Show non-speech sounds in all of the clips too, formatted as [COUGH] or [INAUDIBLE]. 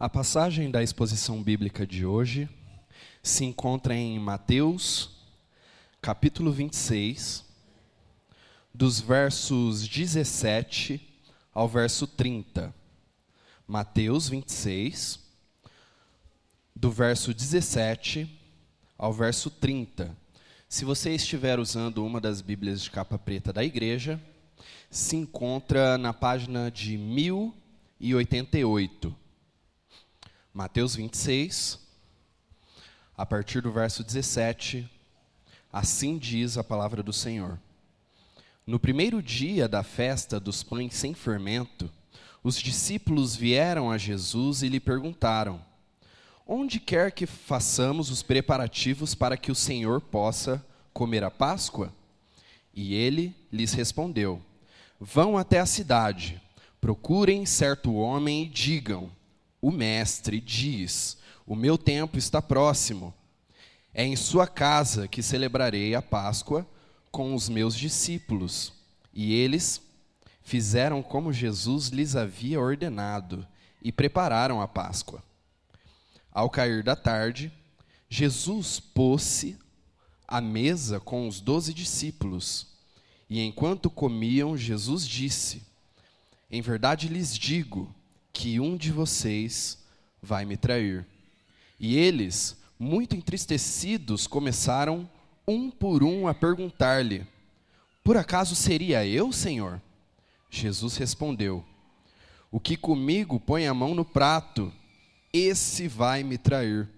A passagem da exposição bíblica de hoje se encontra em Mateus, capítulo 26, dos versos 17 ao verso 30. Mateus 26, do verso 17 ao verso 30. Se você estiver usando uma das Bíblias de capa preta da igreja, se encontra na página de 1088. Mateus 26, a partir do verso 17, assim diz a palavra do Senhor. No primeiro dia da festa dos pães sem fermento, os discípulos vieram a Jesus e lhe perguntaram: Onde quer que façamos os preparativos para que o Senhor possa comer a Páscoa? E ele lhes respondeu: Vão até a cidade, procurem certo homem e digam: O mestre diz: O meu tempo está próximo. É em sua casa que celebrarei a Páscoa com os meus discípulos. E eles fizeram como Jesus lhes havia ordenado e prepararam a Páscoa. Ao cair da tarde, Jesus pôs-se à mesa com os doze discípulos. E enquanto comiam, Jesus disse: Em verdade lhes digo que um de vocês vai me trair. E eles, muito entristecidos, começaram um por um a perguntar-lhe: Por acaso seria eu, Senhor? Jesus respondeu: O que comigo põe a mão no prato, esse vai me trair.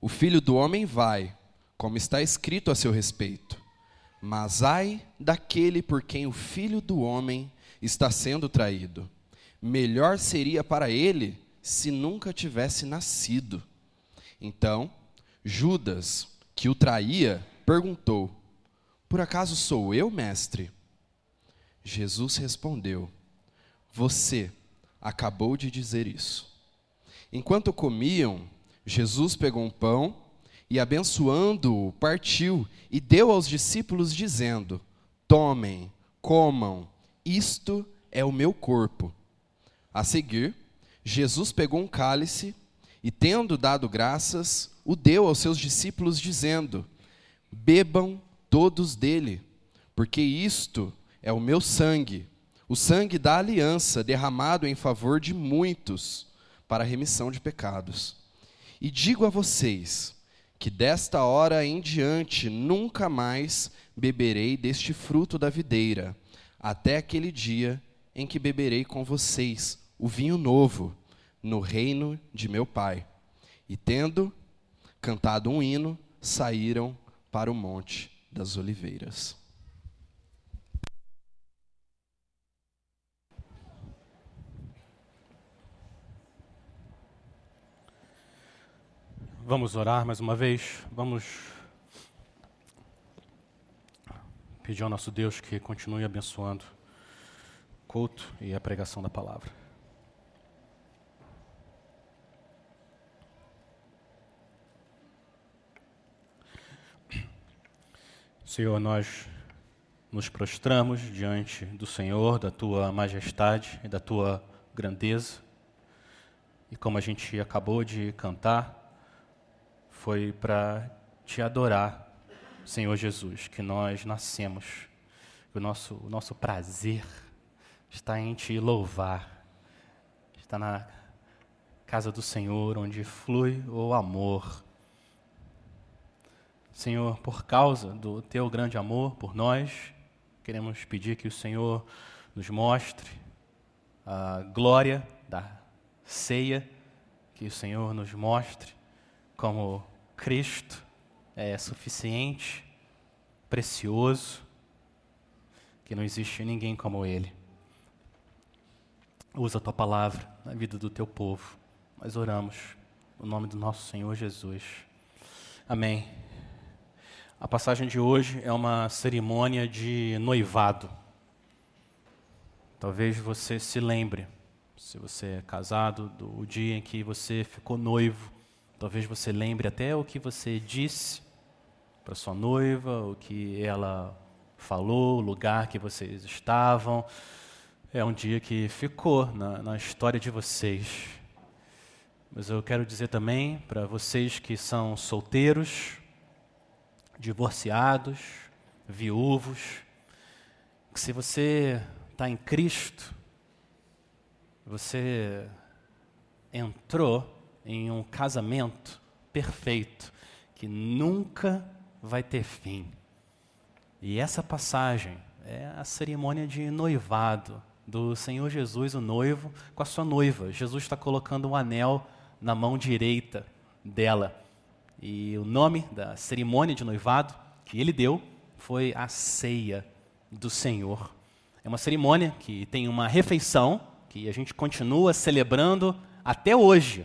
O filho do homem vai, como está escrito a seu respeito. Mas ai daquele por quem o filho do homem está sendo traído. Melhor seria para ele se nunca tivesse nascido. Então, Judas, que o traía, perguntou: Por acaso sou eu, mestre? Jesus respondeu: Você acabou de dizer isso. Enquanto comiam, Jesus pegou um pão e, abençoando-o, partiu e deu aos discípulos, dizendo: Tomem, comam, isto é o meu corpo. A seguir, Jesus pegou um cálice e, tendo dado graças, o deu aos seus discípulos, dizendo: Bebam todos dele, porque isto é o meu sangue, o sangue da aliança derramado em favor de muitos para a remissão de pecados. E digo a vocês que desta hora em diante nunca mais beberei deste fruto da videira, até aquele dia em que beberei com vocês o vinho novo no reino de meu Pai. E tendo cantado um hino, saíram para o Monte das Oliveiras. Vamos orar mais uma vez. Vamos pedir ao nosso Deus que continue abençoando o culto e a pregação da palavra. Senhor, nós nos prostramos diante do Senhor, da tua majestade e da tua grandeza. E como a gente acabou de cantar, foi para te adorar, Senhor Jesus, que nós nascemos. O nosso, o nosso prazer está em te louvar, está na casa do Senhor, onde flui o amor Senhor, por causa do teu grande amor por nós, queremos pedir que o Senhor nos mostre a glória da ceia, que o Senhor nos mostre como Cristo é suficiente, precioso, que não existe ninguém como Ele. Usa a tua palavra na vida do teu povo. Nós oramos no nome do nosso Senhor Jesus. Amém. A passagem de hoje é uma cerimônia de noivado. Talvez você se lembre, se você é casado, do dia em que você ficou noivo. Talvez você lembre até o que você disse para sua noiva, o que ela falou, o lugar que vocês estavam. É um dia que ficou na, na história de vocês. Mas eu quero dizer também para vocês que são solteiros, divorciados, viúvos, que se você está em Cristo, você entrou em um casamento perfeito que nunca vai ter fim. E essa passagem é a cerimônia de noivado do Senhor Jesus, o noivo, com a sua noiva. Jesus está colocando um anel na mão direita dela. E o nome da cerimônia de noivado que ele deu foi a ceia do Senhor. É uma cerimônia que tem uma refeição que a gente continua celebrando até hoje,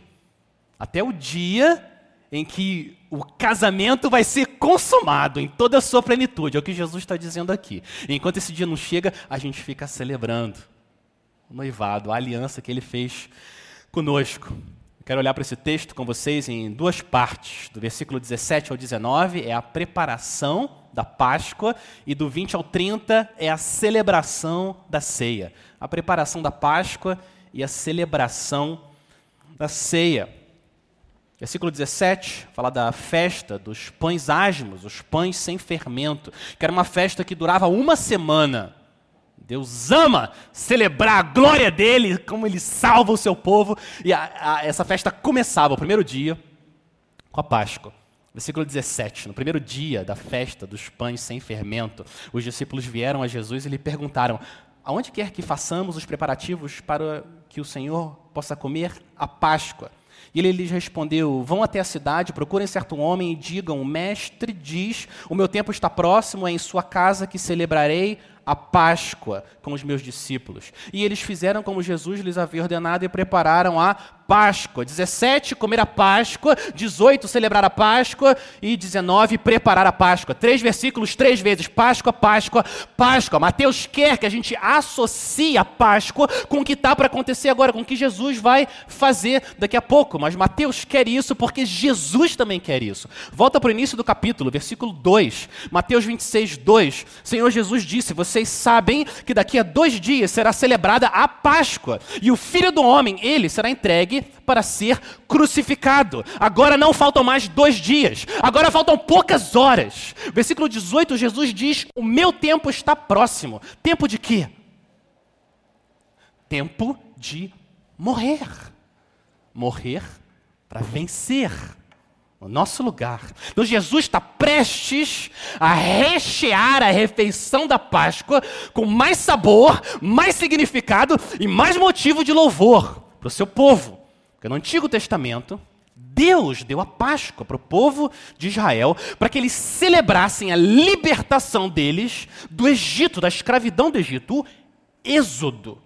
até o dia em que o casamento vai ser consumado em toda a sua plenitude. É o que Jesus está dizendo aqui. E enquanto esse dia não chega, a gente fica celebrando o noivado, a aliança que ele fez conosco. Quero olhar para esse texto com vocês em duas partes. Do versículo 17 ao 19 é a preparação da Páscoa e do 20 ao 30 é a celebração da ceia. A preparação da Páscoa e a celebração da ceia. Versículo 17 fala da festa dos pães asmos, os pães sem fermento, que era uma festa que durava uma semana. Deus ama celebrar a glória dele, como ele salva o seu povo. E a, a, essa festa começava, o primeiro dia, com a Páscoa. Versículo 17. No primeiro dia da festa dos pães sem fermento, os discípulos vieram a Jesus e lhe perguntaram: Aonde quer que façamos os preparativos para que o Senhor possa comer a Páscoa? E ele lhes respondeu: Vão até a cidade, procurem certo homem e digam: O mestre diz: O meu tempo está próximo, é em sua casa que celebrarei a Páscoa com os meus discípulos. E eles fizeram como Jesus lhes havia ordenado e prepararam a Páscoa. 17, comer a Páscoa. 18, celebrar a Páscoa. E 19, preparar a Páscoa. Três versículos, três vezes. Páscoa, Páscoa, Páscoa. Mateus quer que a gente associe a Páscoa com o que está para acontecer agora, com o que Jesus vai fazer daqui a pouco. Mas Mateus quer isso porque Jesus também quer isso. Volta para o início do capítulo, versículo 2. Mateus 26, 2. Senhor Jesus disse: Você vocês sabem que daqui a dois dias será celebrada a Páscoa, e o filho do homem, ele, será entregue para ser crucificado. Agora não faltam mais dois dias, agora faltam poucas horas. Versículo 18, Jesus diz: O meu tempo está próximo. Tempo de quê? Tempo de morrer. Morrer para vencer o nosso lugar. Então Jesus está prestes a rechear a refeição da Páscoa com mais sabor, mais significado e mais motivo de louvor para o seu povo. Porque no Antigo Testamento, Deus deu a Páscoa para o povo de Israel para que eles celebrassem a libertação deles do Egito, da escravidão do Egito, o êxodo,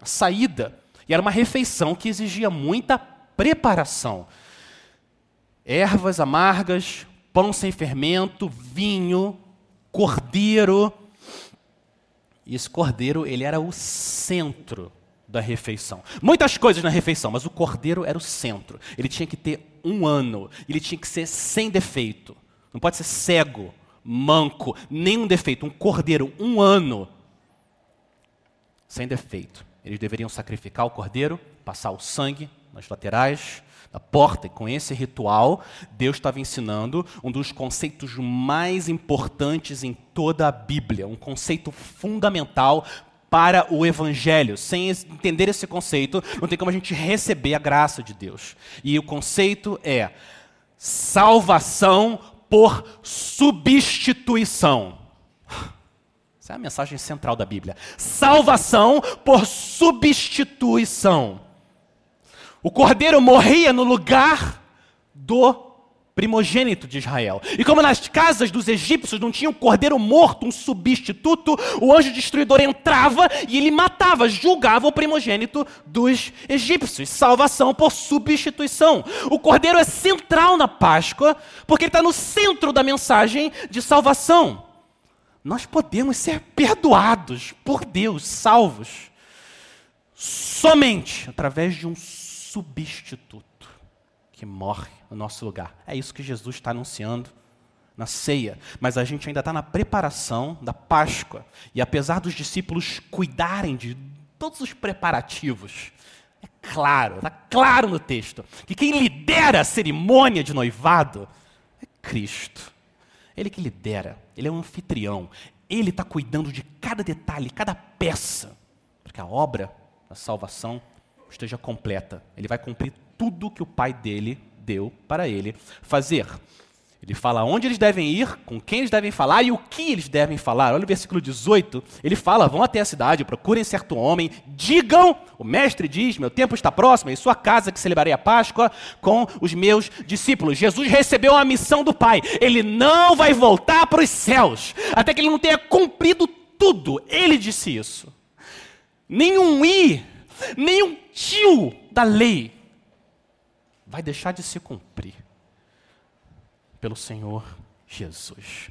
a saída. E era uma refeição que exigia muita preparação ervas amargas, pão sem fermento, vinho, cordeiro. E esse cordeiro, ele era o centro da refeição. Muitas coisas na refeição, mas o cordeiro era o centro. Ele tinha que ter um ano, ele tinha que ser sem defeito. Não pode ser cego, manco, nenhum defeito. Um cordeiro, um ano, sem defeito. Eles deveriam sacrificar o cordeiro, passar o sangue nas laterais, da porta. E com esse ritual, Deus estava ensinando um dos conceitos mais importantes em toda a Bíblia, um conceito fundamental para o Evangelho. Sem entender esse conceito, não tem como a gente receber a graça de Deus. E o conceito é salvação por substituição. Essa é a mensagem central da Bíblia. Salvação por substituição. O cordeiro morria no lugar do primogênito de Israel. E como nas casas dos egípcios não tinha um cordeiro morto, um substituto, o anjo destruidor entrava e ele matava, julgava o primogênito dos egípcios. Salvação por substituição. O cordeiro é central na Páscoa, porque ele está no centro da mensagem de salvação. Nós podemos ser perdoados por Deus, salvos, somente através de um substituto que morre no nosso lugar. É isso que Jesus está anunciando na ceia, mas a gente ainda está na preparação da Páscoa. E apesar dos discípulos cuidarem de todos os preparativos, é claro, está claro no texto, que quem lidera a cerimônia de noivado é Cristo. Ele que lidera, ele é um anfitrião, ele está cuidando de cada detalhe, cada peça, para que a obra da salvação esteja completa. Ele vai cumprir tudo que o Pai dele deu para ele fazer. Ele fala onde eles devem ir, com quem eles devem falar e o que eles devem falar. Olha o versículo 18. Ele fala: vão até a cidade, procurem certo homem, digam, o mestre diz: meu tempo está próximo, em sua casa que celebrarei a Páscoa com os meus discípulos. Jesus recebeu a missão do Pai. Ele não vai voltar para os céus até que ele não tenha cumprido tudo. Ele disse isso. Nenhum i, nenhum tio da lei vai deixar de se cumprir pelo Senhor Jesus.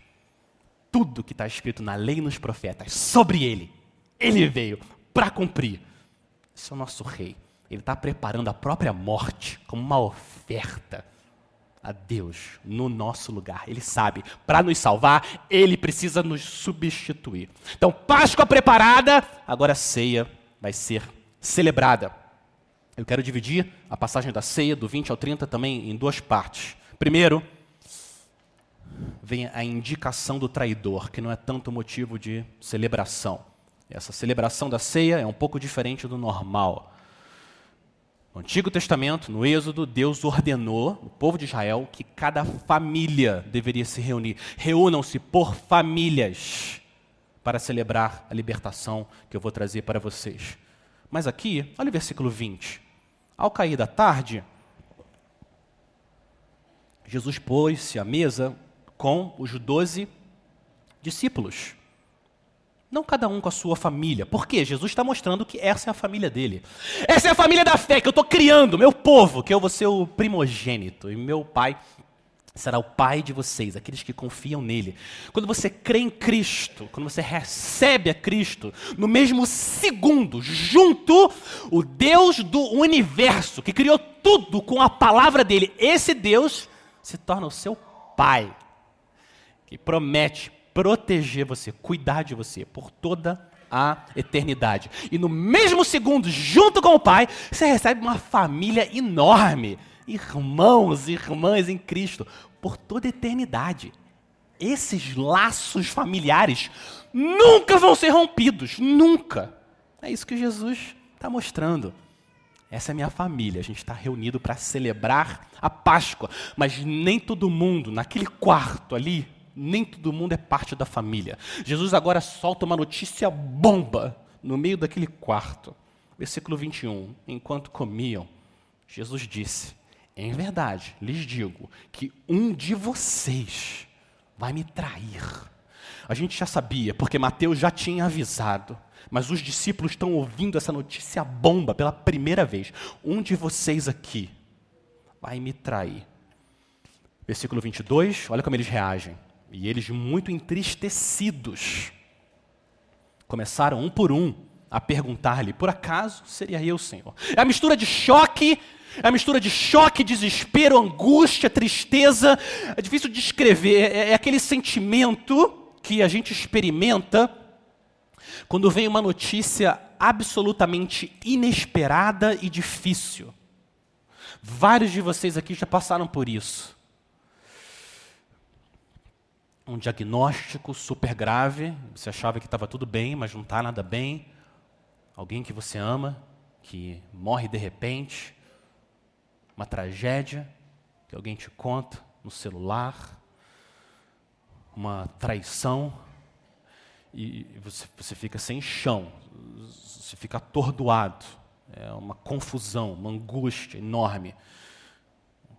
Tudo que está escrito na lei e nos profetas sobre ele, ele veio para cumprir. Esse é o nosso rei. Ele está preparando a própria morte como uma oferta a Deus no nosso lugar. Ele sabe, para nos salvar, ele precisa nos substituir. Então, Páscoa preparada, agora a ceia vai ser celebrada. Eu quero dividir a passagem da ceia, do 20 ao 30, também em duas partes. Primeiro, vem a indicação do traidor, que não é tanto motivo de celebração. Essa celebração da ceia é um pouco diferente do normal. No Antigo Testamento, no Êxodo, Deus ordenou o povo de Israel que cada família deveria se reunir. Reúnam-se por famílias para celebrar a libertação que eu vou trazer para vocês. Mas aqui, olha o versículo 20. Ao cair da tarde, Jesus pôs-se à mesa com os doze discípulos. Não cada um com a sua família. Por quê? Jesus está mostrando que essa é a família dele. Essa é a família da fé que eu estou criando, meu povo, que eu vou ser o primogênito. E meu pai será o pai de vocês, aqueles que confiam nele. Quando você crê em Cristo, quando você recebe a Cristo, no mesmo segundo, junto, o Deus do universo, que criou tudo com a palavra dele, esse Deus se torna o seu pai que promete proteger você, cuidar de você por toda a eternidade. E no mesmo segundo, junto com o Pai, você recebe uma família enorme, irmãos e irmãs em Cristo, por toda eternidade. Esses laços familiares nunca vão ser rompidos, nunca. É isso que Jesus está mostrando. Essa é minha família. A gente está reunido para celebrar a Páscoa. Mas nem todo mundo, naquele quarto ali, nem todo mundo é parte da família. Jesus agora solta uma notícia bomba no meio daquele quarto. Versículo 21. Enquanto comiam, Jesus disse: Em verdade, lhes digo que um de vocês vai me trair. A gente já sabia, porque Mateus já tinha avisado. Mas os discípulos estão ouvindo essa notícia bomba pela primeira vez. Um de vocês aqui vai me trair. Versículo 22, olha como eles reagem. E eles, muito entristecidos, começaram um por um a perguntar-lhe: por acaso seria eu, Senhor? É a mistura de choque, é a mistura de choque, desespero, angústia, tristeza. É difícil de descrever. É, é aquele sentimento que a gente experimenta quando vem uma notícia absolutamente inesperada e difícil. Vários de vocês aqui já passaram por isso um diagnóstico super grave, você achava que estava tudo bem, mas não está nada bem. Alguém que você ama, que morre de repente. Uma tragédia que alguém te conta no celular. Uma traição. E você, você fica sem chão, você fica atordoado. É uma confusão, uma angústia enorme.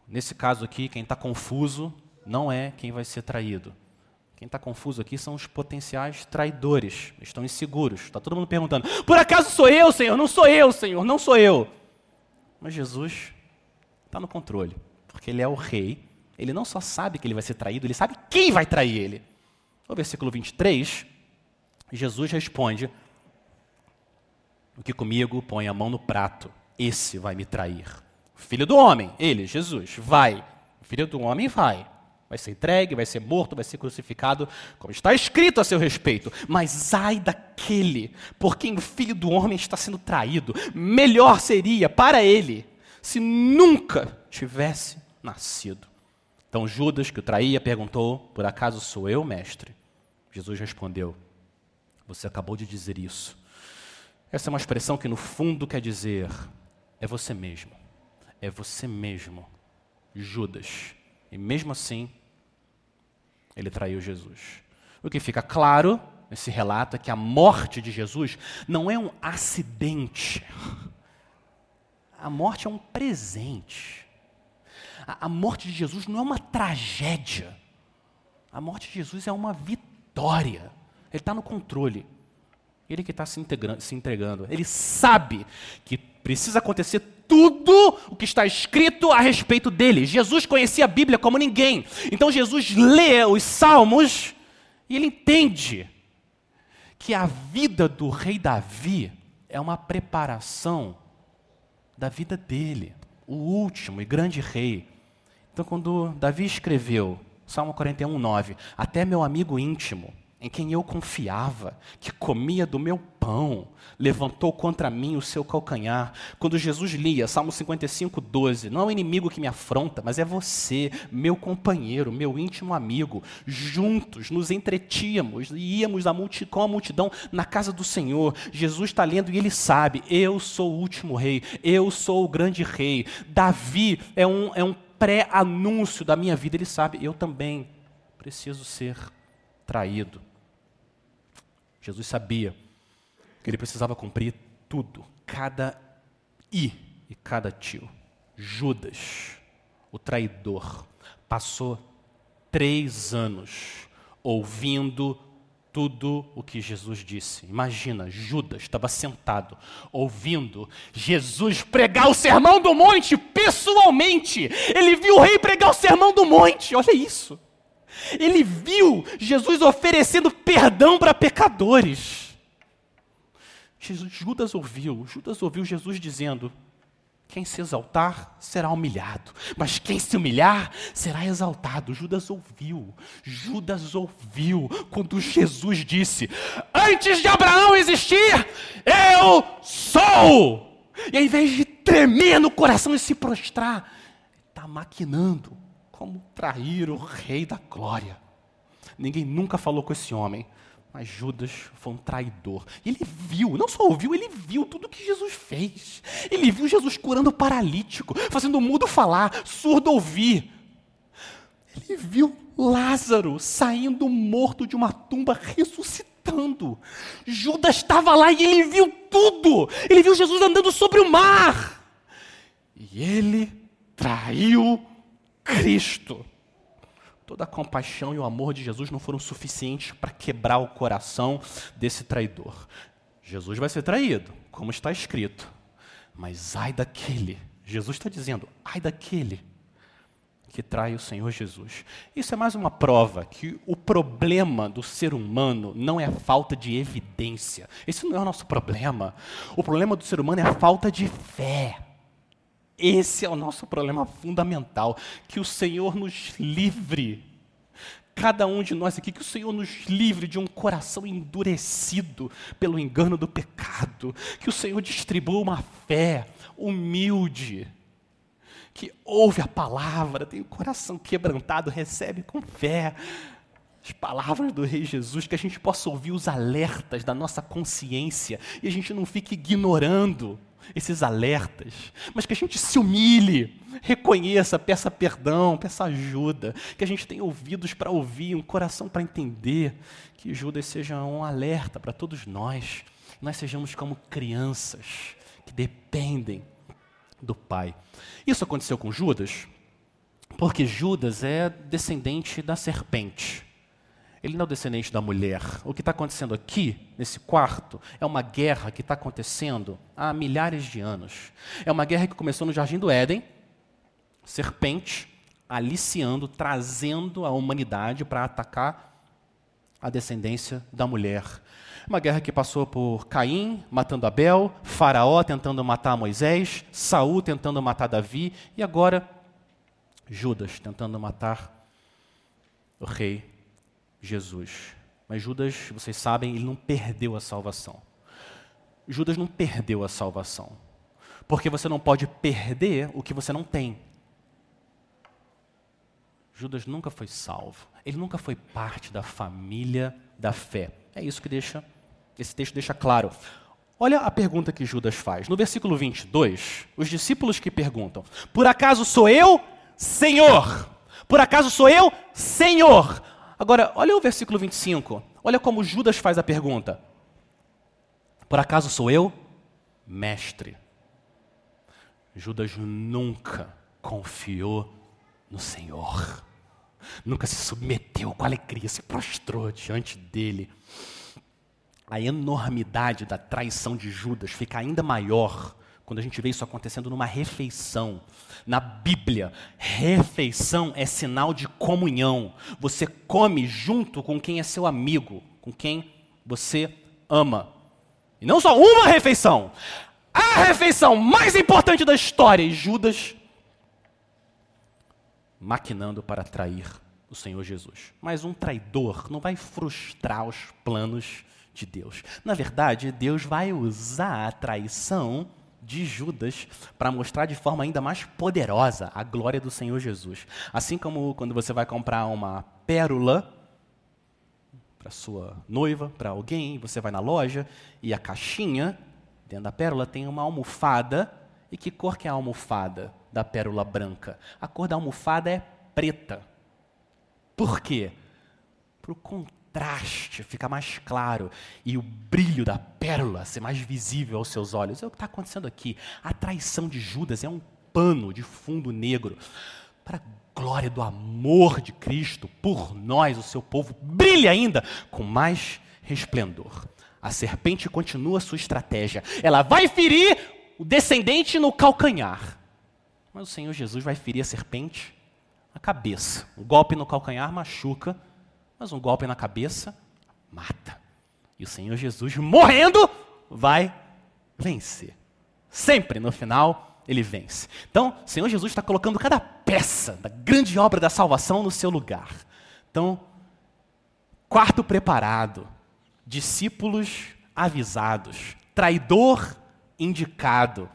Nesse caso aqui, quem está confuso não é quem vai ser traído quem está confuso aqui são os potenciais traidores. Estão inseguros. Está todo mundo perguntando: por acaso sou eu, Senhor? Não sou eu, Senhor, não sou eu. Mas Jesus está no controle, porque Ele é o rei. Ele não só sabe que ele vai ser traído, ele sabe quem vai trair ele. No versículo 23, Jesus responde: O que comigo põe a mão no prato, esse vai me trair. Filho do homem, ele, Jesus, vai. Filho do homem vai. vai ser entregue, vai ser morto, vai ser crucificado, como está escrito a seu respeito. Mas ai daquele por quem o filho do homem está sendo traído. Melhor seria para ele se nunca tivesse nascido. Então Judas, que o traía, perguntou: Por acaso sou eu, mestre? Jesus respondeu: Você acabou de dizer isso. Essa é uma expressão que, no fundo, quer dizer: É você mesmo. É você mesmo, Judas e mesmo assim, ele traiu Jesus. O que fica claro nesse relato é que a morte de Jesus não é um acidente. A morte é um presente. A, morte de Jesus não é uma tragédia. A morte de Jesus é uma vitória. Ele está no controle. Ele que está se, se entregando. Ele sabe que precisa acontecer tudo o que está escrito a respeito dele. Jesus conhecia a Bíblia como ninguém. Então Jesus lê os salmos e ele entende que a vida do rei Davi é uma preparação da vida dele, o último e grande rei. Então, quando Davi escreveu, Salmo 41, 9, até meu amigo íntimo, em quem eu confiava, que comia do meu pão, levantou contra mim o seu calcanhar. Quando Jesus lia Salmo 55, 12, não é o inimigo que me afronta, mas é você, meu companheiro, meu íntimo amigo. Juntos nos entretínhamos e íamos com a multidão na casa do Senhor. Jesus está lendo e ele sabe: eu sou o último rei, eu sou o grande rei. Davi é um, é um pré-anúncio da minha vida, ele sabe, eu também preciso ser traído. Jesus sabia que ele precisava cumprir tudo, cada i e cada tio. Judas, o traidor, passou três anos ouvindo tudo o que Jesus disse. Imagina, Judas estava sentado, ouvindo Jesus pregar o sermão do monte pessoalmente. Ele viu o rei pregar o sermão do monte. Olha isso. Ele viu Jesus oferecendo perdão para pecadores. Judas ouviu, Judas ouviu Jesus dizendo: quem se exaltar será humilhado, mas quem se humilhar será exaltado. Judas ouviu, Judas ouviu quando Jesus disse: Antes de Abraão existir, eu sou. E ao invés de tremer no coração e se prostrar, está maquinando como trair o Rei da Glória. Ninguém nunca falou com esse homem, mas Judas foi um traidor. Ele viu, não só ouviu, ele viu tudo que Jesus fez. Ele viu Jesus curando o paralítico, fazendo o mudo falar, surdo ouvir. Ele viu Lázaro saindo morto de uma tumba, ressuscitando. Judas estava lá e ele viu tudo. Ele viu Jesus andando sobre o mar. E ele traiu Cristo. Toda a compaixão e o amor de Jesus não foram suficientes para quebrar o coração desse traidor. Jesus vai ser traído, como está escrito. Mas ai daquele, Jesus está dizendo, ai daquele que trai o Senhor Jesus. Isso é mais uma prova que o problema do ser humano não é a falta de evidência. Esse não é o nosso problema. O problema do ser humano é a falta de fé. Esse é o nosso problema fundamental. Que o Senhor nos livre, cada um de nós aqui, que o Senhor nos livre de um coração endurecido pelo engano do pecado. Que o Senhor distribua uma fé humilde, que ouve a palavra, tem o coração quebrantado, recebe com fé as palavras do Rei Jesus, que a gente possa ouvir os alertas da nossa consciência e a gente não fique ignorando esses alertas, mas que a gente se humilhe, reconheça, peça perdão, peça ajuda, que a gente tenha ouvidos para ouvir, um coração para entender, que Judas seja um alerta para todos nós, nós sejamos como crianças que dependem do Pai. Isso aconteceu com Judas, porque Judas é descendente da serpente. Ele não é descendente da mulher. O que está acontecendo aqui, nesse quarto, é uma guerra que está acontecendo há milhares de anos. É uma guerra que começou no Jardim do Éden, serpente aliciando, trazendo a humanidade para atacar a descendência da mulher. Uma guerra que passou por Caim matando Abel, Faraó tentando matar Moisés, Saul tentando matar Davi e agora Judas tentando matar o rei Jesus. Mas Judas, vocês sabem, ele não perdeu a salvação. Judas não perdeu a salvação. Porque você não pode perder o que você não tem. Judas nunca foi salvo. Ele nunca foi parte da família da fé. É isso que deixa esse texto deixa claro. Olha a pergunta que Judas faz. No versículo 22, os discípulos que perguntam: Por acaso sou eu, Senhor? Por acaso sou eu, Senhor? Agora, olha o versículo 25. Olha como Judas faz a pergunta: Por acaso sou eu, Mestre? Judas nunca confiou no Senhor. Nunca se submeteu com alegria, se prostrou diante dele a enormidade da traição de Judas fica ainda maior quando a gente vê isso acontecendo numa refeição. Na Bíblia, refeição é sinal de comunhão. Você come junto com quem é seu amigo, com quem você ama. E não só uma refeição, a refeição mais importante da história. E Judas maquinando para trair o Senhor Jesus. Mas um traidor não vai frustrar os planos de Deus. Na verdade, Deus vai usar a traição de Judas para mostrar de forma ainda mais poderosa a glória do Senhor Jesus. Assim como quando você vai comprar uma pérola para sua noiva, para alguém, você vai na loja e a caixinha dentro da pérola tem uma almofada. E que cor que é a almofada da pérola branca? A cor da almofada é preta. Por quê? Para o contraste fica mais claro e o brilho da pérola ser mais visível aos seus olhos. É o que está acontecendo aqui. A traição de Judas é um pano de fundo negro para a glória do amor de Cristo por nós, o seu povo, brilha ainda com mais resplendor. A serpente continua sua estratégia. Ela vai ferir o descendente no calcanhar. Mas o Senhor Jesus vai ferir a serpente na cabeça. Um golpe no calcanhar machuca, mas um golpe na cabeça mata. E o Senhor Jesus, morrendo, vai vencer. Sempre no final, ele vence. Então, o Senhor Jesus está colocando cada peça da grande obra da salvação no seu lugar. Então, quarto preparado, discípulos avisados, traidor indicado.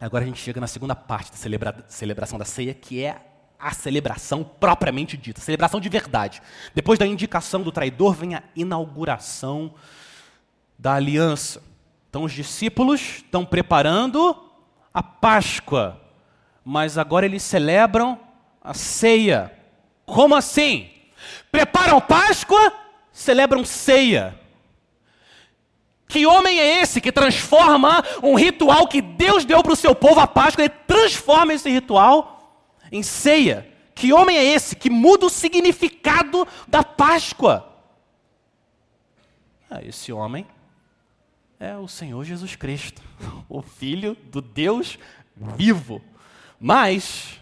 Agora a gente chega na segunda parte da celebra celebração da ceia, que é a celebração propriamente dita, celebração de verdade. Depois da indicação do traidor, vem a inauguração da aliança. Então, os discípulos estão preparando a Páscoa, mas agora eles celebram a ceia. Como assim? Preparam Páscoa, celebram ceia. Que homem é esse que transforma um ritual que Deus deu para o seu povo, a Páscoa, ele transforma esse ritual em ceia. Que homem é esse que muda o significado da Páscoa? Ah, esse homem é o Senhor Jesus Cristo, [LAUGHS] o Filho do Deus vivo. Mas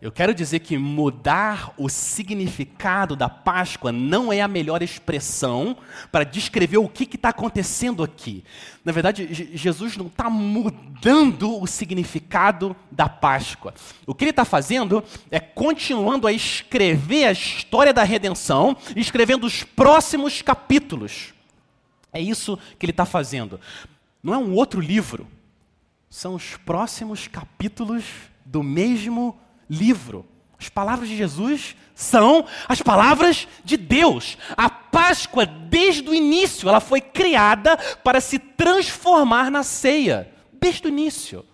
eu quero dizer que mudar o significado da Páscoa não é a melhor expressão para descrever o que está acontecendo aqui. Na verdade, Jesus não está mudando o significado da Páscoa. O que ele está fazendo é continuando a escrever a história da redenção, escrevendo os próximos capítulos. É isso que ele está fazendo. Não é um outro livro, são os próximos capítulos do mesmo livro livro. As palavras de Jesus são as palavras de Deus. A Páscoa, desde o início, ela foi criada para se transformar na ceia. Desde o início.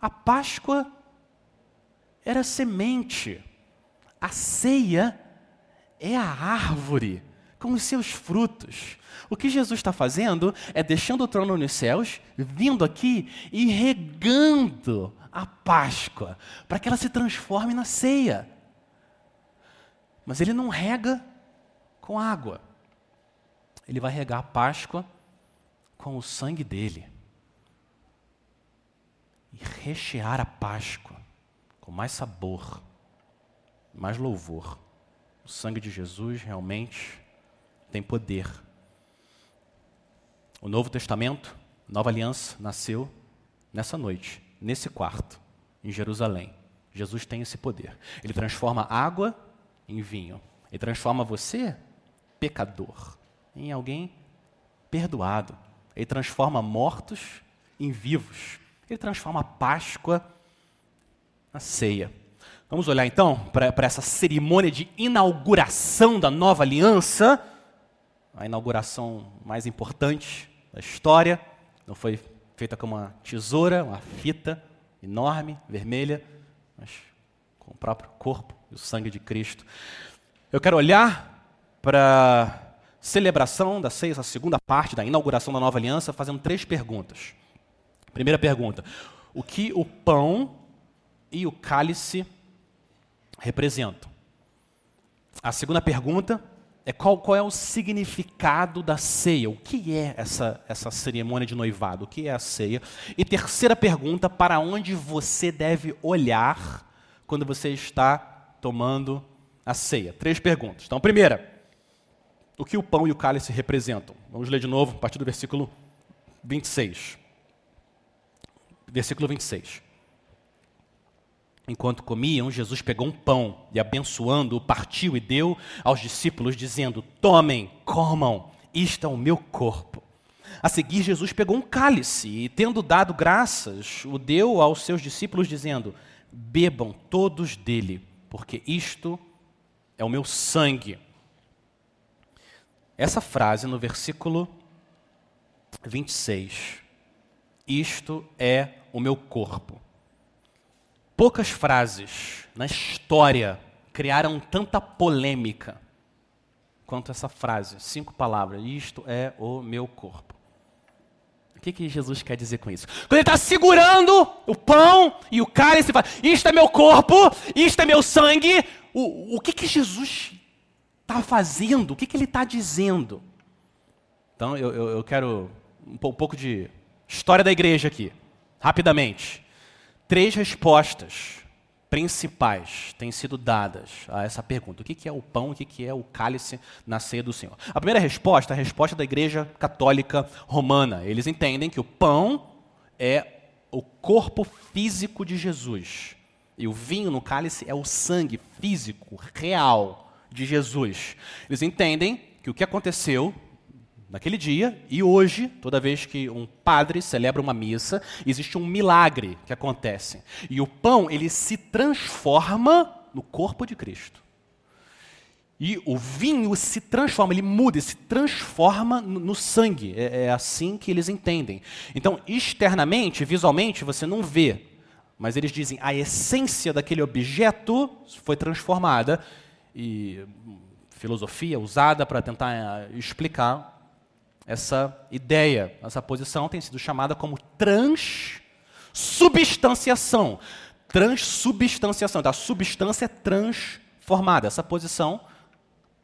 A Páscoa era semente. A ceia é a árvore com os seus frutos. O que Jesus está fazendo é deixando o trono nos céus, vindo aqui e regando a Páscoa, para que ela se transforme na ceia. Mas ele não rega com água. Ele vai regar a Páscoa com o sangue dele. E rechear a Páscoa com mais sabor, mais louvor. O sangue de Jesus realmente tem poder. O Novo Testamento, Nova Aliança, nasceu nessa noite nesse quarto, em Jerusalém. Jesus tem esse poder. Ele transforma água em vinho. Ele transforma você, pecador, em alguém perdoado. Ele transforma mortos em vivos. Ele transforma a Páscoa na ceia. Vamos olhar então para essa cerimônia de inauguração da nova aliança, a inauguração mais importante da história. Não foi feita com uma tesoura, uma fita enorme, vermelha, mas com o próprio corpo e o sangue de Cristo. Eu quero olhar para a celebração da ceia, a segunda parte da inauguração da nova aliança, fazendo três perguntas. Primeira pergunta: o que o pão e o cálice representam? A segunda pergunta é qual, qual é o significado da ceia? O que é essa, essa cerimônia de noivado? O que é a ceia? E terceira pergunta: para onde você deve olhar quando você está tomando a ceia? Três perguntas. Então, primeira, o que o pão e o cálice representam? Vamos ler de novo, a partir do versículo 26. Versículo 26. Enquanto comiam, Jesus pegou um pão e, abençoando-o, partiu e deu aos discípulos, dizendo: Tomem, comam, isto é o meu corpo. A seguir, Jesus pegou um cálice e, tendo dado graças, o deu aos seus discípulos, dizendo: Bebam todos dele, porque isto é o meu sangue. Essa frase no versículo 26, isto é o meu corpo Poucas frases na história criaram tanta polêmica quanto essa frase. Cinco palavras. Isto é o meu corpo. O que, que Jesus quer dizer com isso? Quando ele está segurando o pão e o cálice, fala: Isto é meu corpo, isto é meu sangue. O, o que, que Jesus está fazendo? O que, que ele está dizendo? Então, eu, eu, eu quero um pouco de história da igreja aqui, rapidamente. Três respostas principais têm sido dadas a essa pergunta: o que é o pão, o que é o cálice na ceia do Senhor? A primeira resposta é a resposta da Igreja Católica Romana. Eles entendem que o pão é o corpo físico de Jesus e o vinho no cálice é o sangue físico, real de Jesus. Eles entendem que o que aconteceu naquele dia e hoje, toda vez que um padre celebra uma missa, existe um milagre que acontece. E o pão, ele se transforma no corpo de Cristo. E o vinho se transforma, ele muda, se transforma no, sangue. É, é assim que eles entendem. Então, externamente, visualmente, você não vê. Mas eles dizem a essência daquele objeto foi transformada. E filosofia usada para tentar eh, explicar essa ideia, essa posição tem sido chamada como transsubstanciação. Transsubstanciação, da substância transformada. Essa posição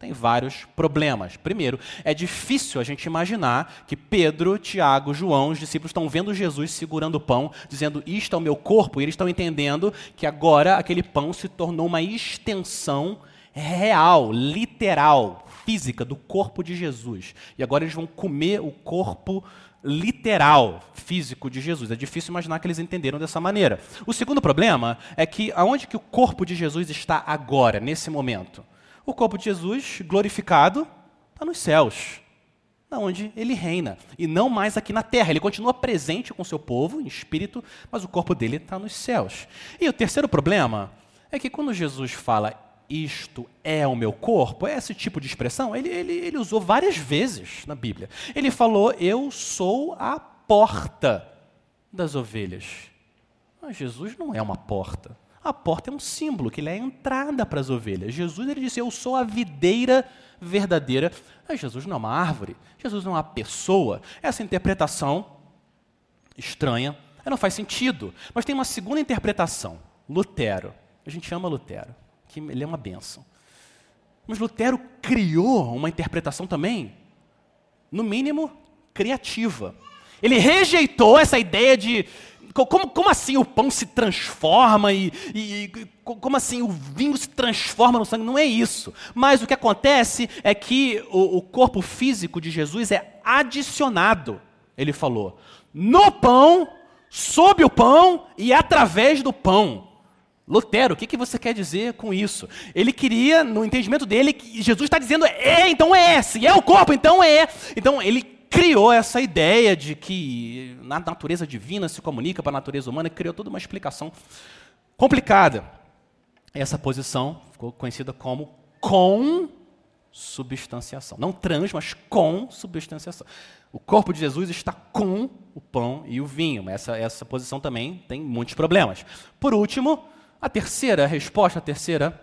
tem vários problemas. Primeiro, é difícil a gente imaginar que Pedro, Tiago, João, os discípulos estão vendo Jesus segurando o pão, dizendo: Isto é o meu corpo, e eles estão entendendo que agora aquele pão se tornou uma extensão real, literal, física do corpo de Jesus. E agora eles vão comer o corpo literal, físico de Jesus. É difícil imaginar que eles entenderam dessa maneira. O segundo problema é que aonde que o corpo de Jesus está agora, nesse momento? O corpo de Jesus, glorificado, está nos céus, onde ele reina, e não mais aqui na terra. Ele continua presente com seu povo, em espírito, mas o corpo dele está nos céus. E o terceiro problema é que quando Jesus fala isto é o meu corpo, é esse tipo de expressão, ele, ele, ele usou várias vezes na Bíblia. Ele falou, eu sou a porta das ovelhas. Mas Jesus não é uma porta. A porta é um símbolo, que ele é a entrada para as ovelhas. Jesus ele disse, eu sou a videira verdadeira. Mas Jesus não é uma árvore, Jesus não é uma pessoa. Essa interpretação estranha, não faz sentido. Mas tem uma segunda interpretação. Lutero. A gente ama Lutero que ele é uma benção. Mas Lutero criou uma interpretação também, no mínimo, criativa. Ele rejeitou essa ideia de como, como assim o pão se transforma e, e, como assim o vinho se transforma no sangue? Não é isso. Mas o que acontece é que o, o corpo físico de Jesus é adicionado, ele falou, no pão, sob o pão e através do pão. Lutero, o que, que você quer dizer com isso? Ele queria, no entendimento dele, que Jesus está dizendo é, então é, se é o corpo, então é. Então ele criou essa ideia de que na natureza divina se comunica para a natureza humana, e criou toda uma explicação complicada. Essa posição ficou conhecida como consubstanciação. Não trans, mas consubstanciação. O corpo de Jesus está com o pão e o vinho. Essa, essa posição também tem muitos problemas. Por último, a terceira resposta, a terceira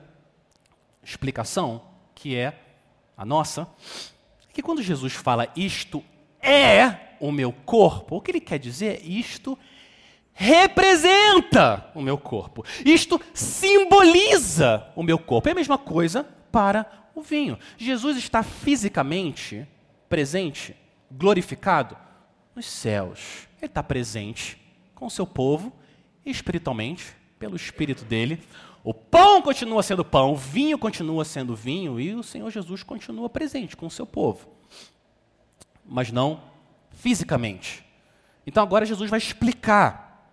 explicação, que é a nossa, é que quando Jesus fala isto é o meu corpo, o que ele quer dizer? Isto representa o meu corpo. Isto simboliza o meu corpo. É a mesma coisa para o vinho. Jesus está fisicamente presente, glorificado nos céus. Ele está presente com o seu povo, espiritualmente, pelo Espírito dele. O pão continua sendo pão, o vinho continua sendo vinho e o Senhor Jesus continua presente com o seu povo. Mas não fisicamente. Então agora Jesus vai explicar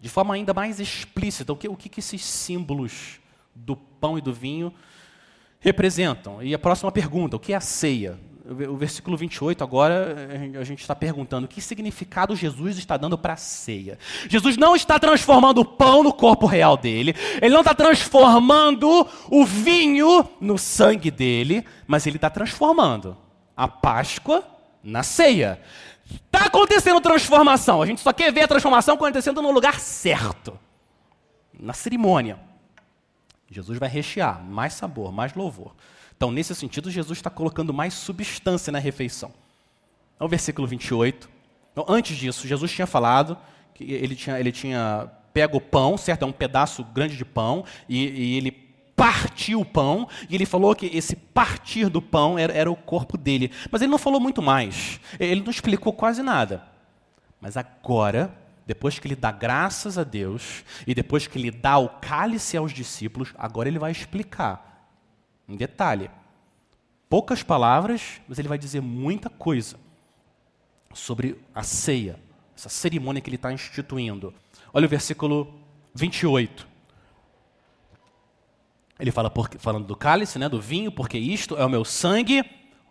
de forma ainda mais explícita o que, o que esses símbolos do pão e do vinho representam. E a próxima pergunta, o que é a ceia? O versículo 28 agora a gente está perguntando que significado Jesus está dando para a ceia. Jesus não está transformando o pão no corpo real dele, ele não está transformando o vinho no sangue dele, mas ele está transformando a Páscoa na ceia. Está acontecendo transformação, a gente só quer ver a transformação acontecendo no lugar certo na cerimônia. Jesus vai rechear mais sabor, mais louvor. Então, nesse sentido, Jesus está colocando mais substância na refeição. É o versículo 28. Então, antes disso, Jesus tinha falado que ele tinha, ele tinha pego o pão, certo? É um pedaço grande de pão, e, e ele partiu o pão, e ele falou que esse partir do pão era, era o corpo dele. Mas ele não falou muito mais. Ele não explicou quase nada. Mas agora, depois que ele dá graças a Deus, e depois que ele dá o cálice aos discípulos, agora ele vai explicar em detalhe. Poucas palavras, mas ele vai dizer muita coisa sobre a ceia, essa cerimônia que ele está instituindo. Olha o versículo 28. Ele fala falando do cálice, né, do vinho, porque isto é o meu sangue,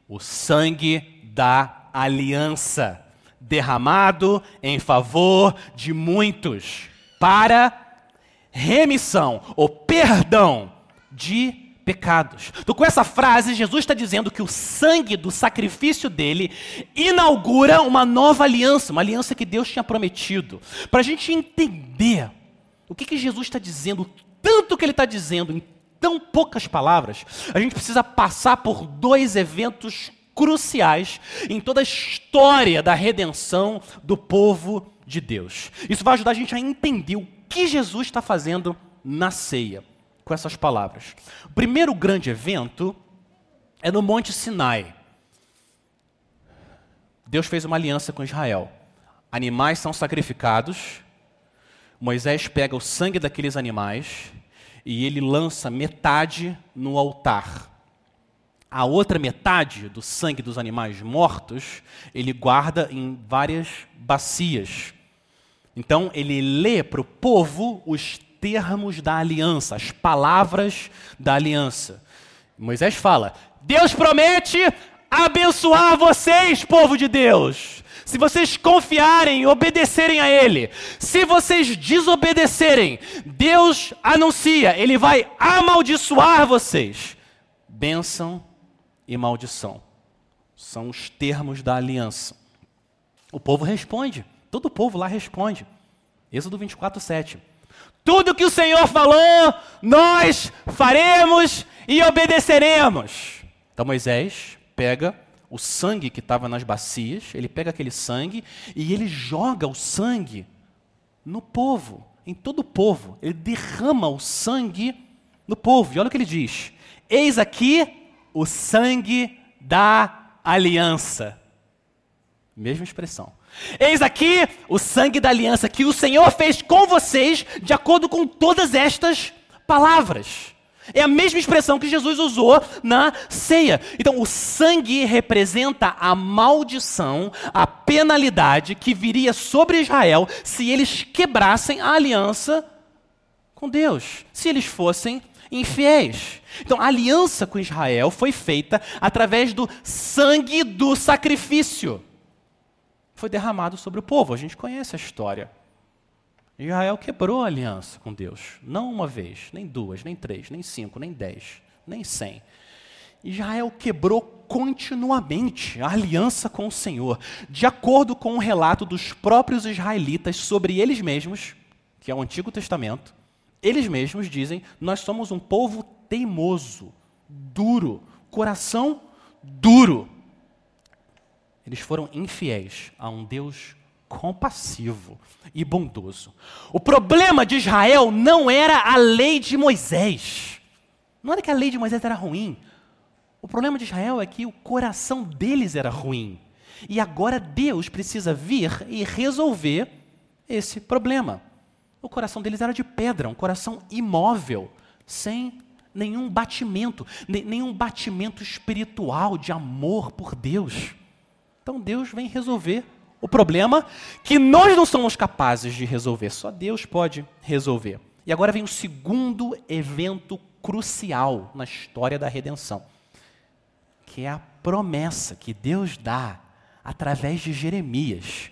o sangue da aliança, derramado em favor de muitos, para remissão ou perdão de pecados. Então, com essa frase, Jesus está dizendo que o sangue do sacrifício dele inaugura uma nova aliança, uma aliança que Deus tinha prometido. Para a gente entender o que, que Jesus está dizendo, tanto que ele está dizendo em tão poucas palavras, a gente precisa passar por dois eventos cruciais em toda a história da redenção do povo de Deus. Isso vai ajudar a gente a entender o que Jesus está fazendo na ceia com essas palavras. O primeiro grande evento é no Monte Sinai. Deus fez uma aliança com Israel. Animais são sacrificados. Moisés pega o sangue daqueles animais e ele lança metade no altar. A outra metade do sangue dos animais mortos, ele guarda em várias bacias. Então, ele lê para o povo os termos da aliança, as palavras da aliança. Moisés fala: Deus promete abençoar vocês, povo de Deus. Se vocês confiarem e obedecerem a Ele, se vocês desobedecerem, Deus anuncia, Ele vai amaldiçoar vocês. Bênção e maldição são os termos da aliança. O povo responde, todo o povo lá responde. Êxodo 24, 7. Tudo que o Senhor falou, nós faremos e obedeceremos. Então Moisés pega o sangue que estava nas bacias, ele pega aquele sangue e ele joga o sangue no povo, em todo o povo. Ele derrama o sangue no povo. E olha o que ele diz: Eis aqui o sangue da aliança. Mesma expressão. Eis aqui o sangue da aliança que o Senhor fez com vocês, de acordo com todas estas palavras. É a mesma expressão que Jesus usou na ceia. Então, o sangue representa a maldição, a penalidade que viria sobre Israel se eles quebrassem a aliança com Deus, se eles fossem infiéis. Então, a aliança com Israel foi feita através do sangue do sacrifício. Foi derramado sobre o povo, a gente conhece a história. Israel quebrou a aliança com Deus, não uma vez, nem duas, nem três, nem cinco, nem dez, nem cem. Israel quebrou continuamente a aliança com o Senhor, de acordo com o relato dos próprios israelitas sobre eles mesmos, que é o Antigo Testamento. Eles mesmos dizem: Nós somos um povo teimoso, duro, coração duro. Eles foram infiéis a um Deus compassivo e bondoso. O problema de Israel não era a lei de Moisés. Não era que a lei de Moisés era ruim. O problema de Israel é que o coração deles era ruim. E agora Deus precisa vir e resolver esse problema. O coração deles era de pedra, um coração imóvel, sem nenhum batimento, nenhum batimento espiritual de amor por Deus. Então Deus vem resolver o problema que nós não somos capazes de resolver, só Deus pode resolver. E agora vem o segundo evento crucial na história da redenção, que é a promessa que Deus dá através de Jeremias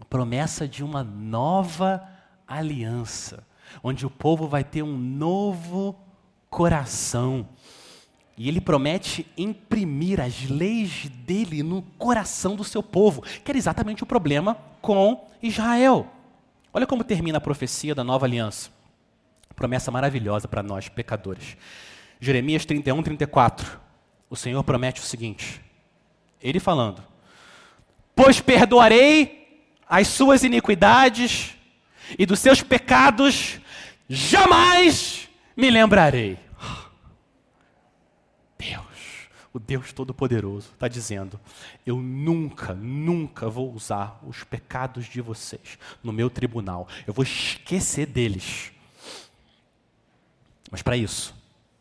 a promessa de uma nova aliança, onde o povo vai ter um novo coração. E ele promete imprimir as leis dele no coração do seu povo, que era exatamente o problema com Israel. Olha como termina a profecia da nova aliança. Promessa maravilhosa para nós, pecadores. Jeremias 31, 34. O Senhor promete o seguinte: Ele falando: Pois perdoarei as suas iniquidades e dos seus pecados jamais me lembrarei. Deus, o Deus Todo-Poderoso, está dizendo: eu nunca, nunca vou usar os pecados de vocês no meu tribunal. Eu vou esquecer deles. Mas para isso,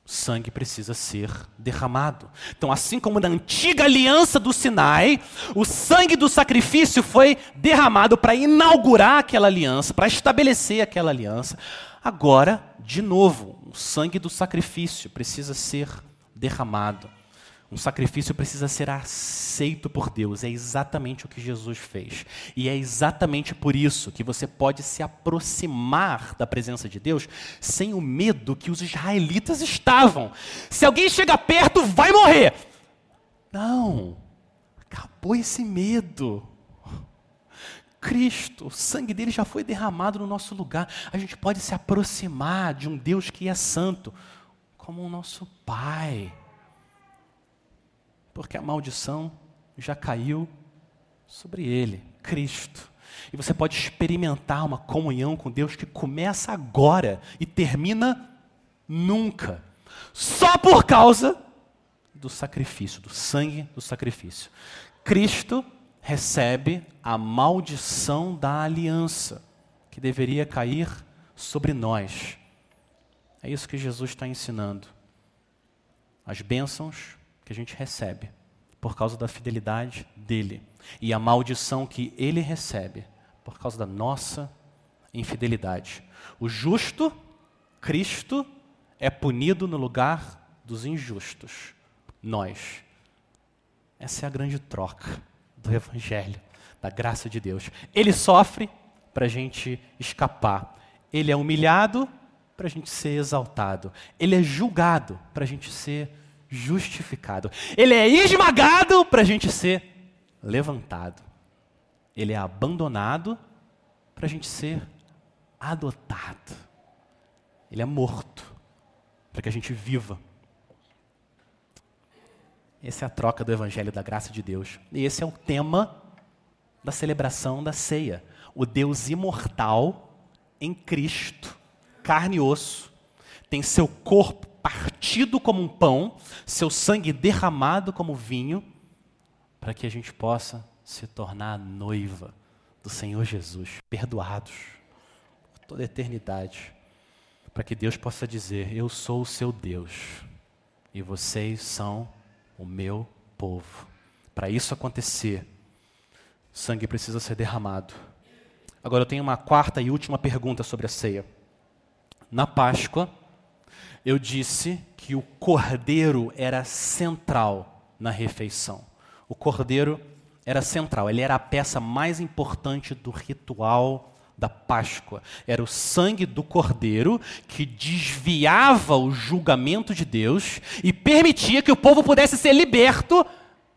sangue precisa ser derramado. Então, assim como na antiga aliança do Sinai, o sangue do sacrifício foi derramado para inaugurar aquela aliança, para estabelecer aquela aliança. Agora, de novo, o sangue do sacrifício precisa ser derramado. Um sacrifício precisa ser aceito por Deus. É exatamente o que Jesus fez. E é exatamente por isso que você pode se aproximar da presença de Deus sem o medo que os israelitas estavam. Se alguém chega perto, vai morrer. Não. Acabou esse medo. Cristo, o sangue dele já foi derramado no nosso lugar. A gente pode se aproximar de um Deus que é santo, como o nosso Pai porque a maldição já caiu sobre ele, Cristo. E você pode experimentar uma comunhão com Deus que começa agora e termina nunca, só por causa do sacrifício, do sangue do sacrifício. Cristo recebe a maldição da aliança que deveria cair sobre nós. É isso que Jesus está ensinando. As bênçãos que a gente recebe por causa da fidelidade dele e a maldição que ele recebe por causa da nossa infidelidade. O justo, Cristo, é punido no lugar dos injustos, nós. Essa é a grande troca do Evangelho, da graça de Deus. Ele sofre para a gente escapar, ele é humilhado para a gente ser exaltado, ele é julgado para a gente ser justificado. Ele é esmagado para a gente ser levantado. Ele é abandonado para a gente ser adotado. Ele é morto para que a gente viva. Essa é a troca do Evangelho da graça de Deus. E esse é o tema da celebração da ceia. O Deus imortal em Cristo, carne e osso, tem seu corpo partido como um pão, seu sangue derramado como vinho, para que a gente possa se tornar noiva do Senhor Jesus, perdoados por toda a eternidade, para que Deus possa dizer: Eu sou o seu Deus e vocês são o meu povo. Para isso acontecer, sangue precisa ser derramado. Agora eu tenho uma quarta e última pergunta sobre a ceia. na Páscoa, eu disse que o cordeiro era central na refeição. O cordeiro era central, ele era a peça mais importante do ritual da Páscoa. Era o sangue do cordeiro que desviava o julgamento de Deus e permitia que o povo pudesse ser liberto